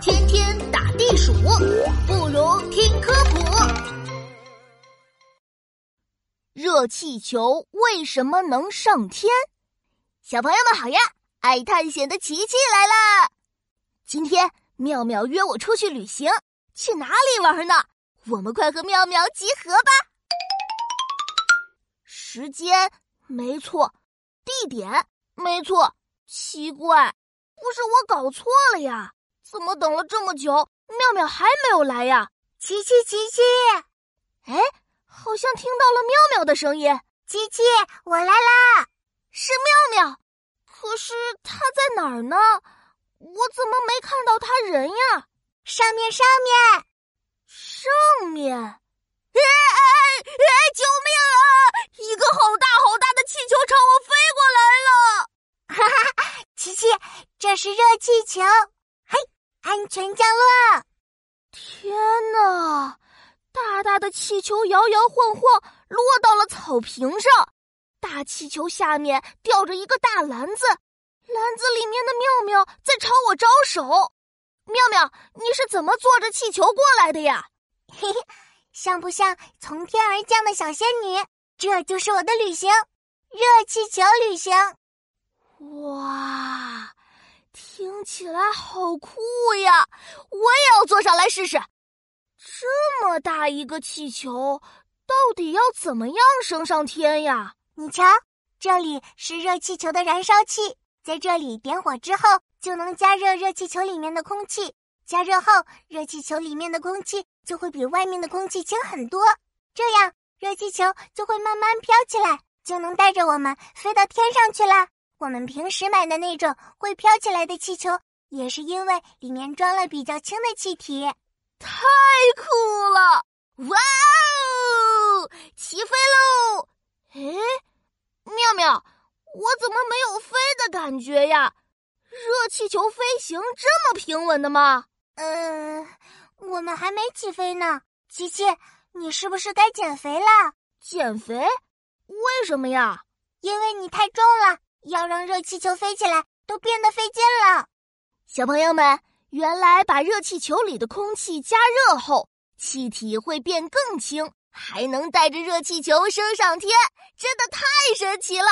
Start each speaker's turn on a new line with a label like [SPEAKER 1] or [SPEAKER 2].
[SPEAKER 1] 天天打地鼠，不如听科普。热气球为什么能上天？小朋友们好呀！爱探险的琪琪来了。今天妙妙约我出去旅行，去哪里玩呢？我们快和妙妙集合吧。时间没错，地点没错，奇怪，不是我搞错了呀？怎么等了这么久，妙妙还没有来呀？
[SPEAKER 2] 琪琪，琪琪，
[SPEAKER 1] 哎，好像听到了妙妙的声音。
[SPEAKER 2] 琪琪，我来啦！
[SPEAKER 1] 是妙妙，可是她在哪儿呢？我怎么没看到她人呀？
[SPEAKER 2] 上面，上面，
[SPEAKER 1] 上面！哎哎哎！救命啊！一个好大好大的气球朝我飞过来了！
[SPEAKER 2] 哈哈，琪琪，这是热气球。嘿，安全降落！
[SPEAKER 1] 天哪！大大的气球摇摇晃晃落到了草坪上，大气球下面吊着一个大篮子，篮子里面的妙妙在朝我招手。妙妙，你是怎么坐着气球过来的呀？
[SPEAKER 2] 嘿嘿，像不像从天而降的小仙女？这就是我的旅行，热气球旅行。
[SPEAKER 1] 哇！听起来好酷呀！我也要坐上来试试。这么大一个气球，到底要怎么样升上天呀？
[SPEAKER 2] 你瞧，这里是热气球的燃烧器，在这里点火之后，就能加热热气球里面的空气。加热后，热气球里面的空气就会比外面的空气轻很多，这样热气球就会慢慢飘起来，就能带着我们飞到天上去了。我们平时买的那种会飘起来的气球，也是因为里面装了比较轻的气体。
[SPEAKER 1] 太酷了！哇哦，起飞喽！哎，妙妙，我怎么没有飞的感觉呀？热气球飞行这么平稳的吗？
[SPEAKER 2] 呃，我们还没起飞呢。琪琪，你是不是该减肥了？
[SPEAKER 1] 减肥？为什么呀？
[SPEAKER 2] 因为你太重了。要让热气球飞起来都变得费劲了，
[SPEAKER 1] 小朋友们，原来把热气球里的空气加热后，气体会变更轻，还能带着热气球升上天，真的太神奇了！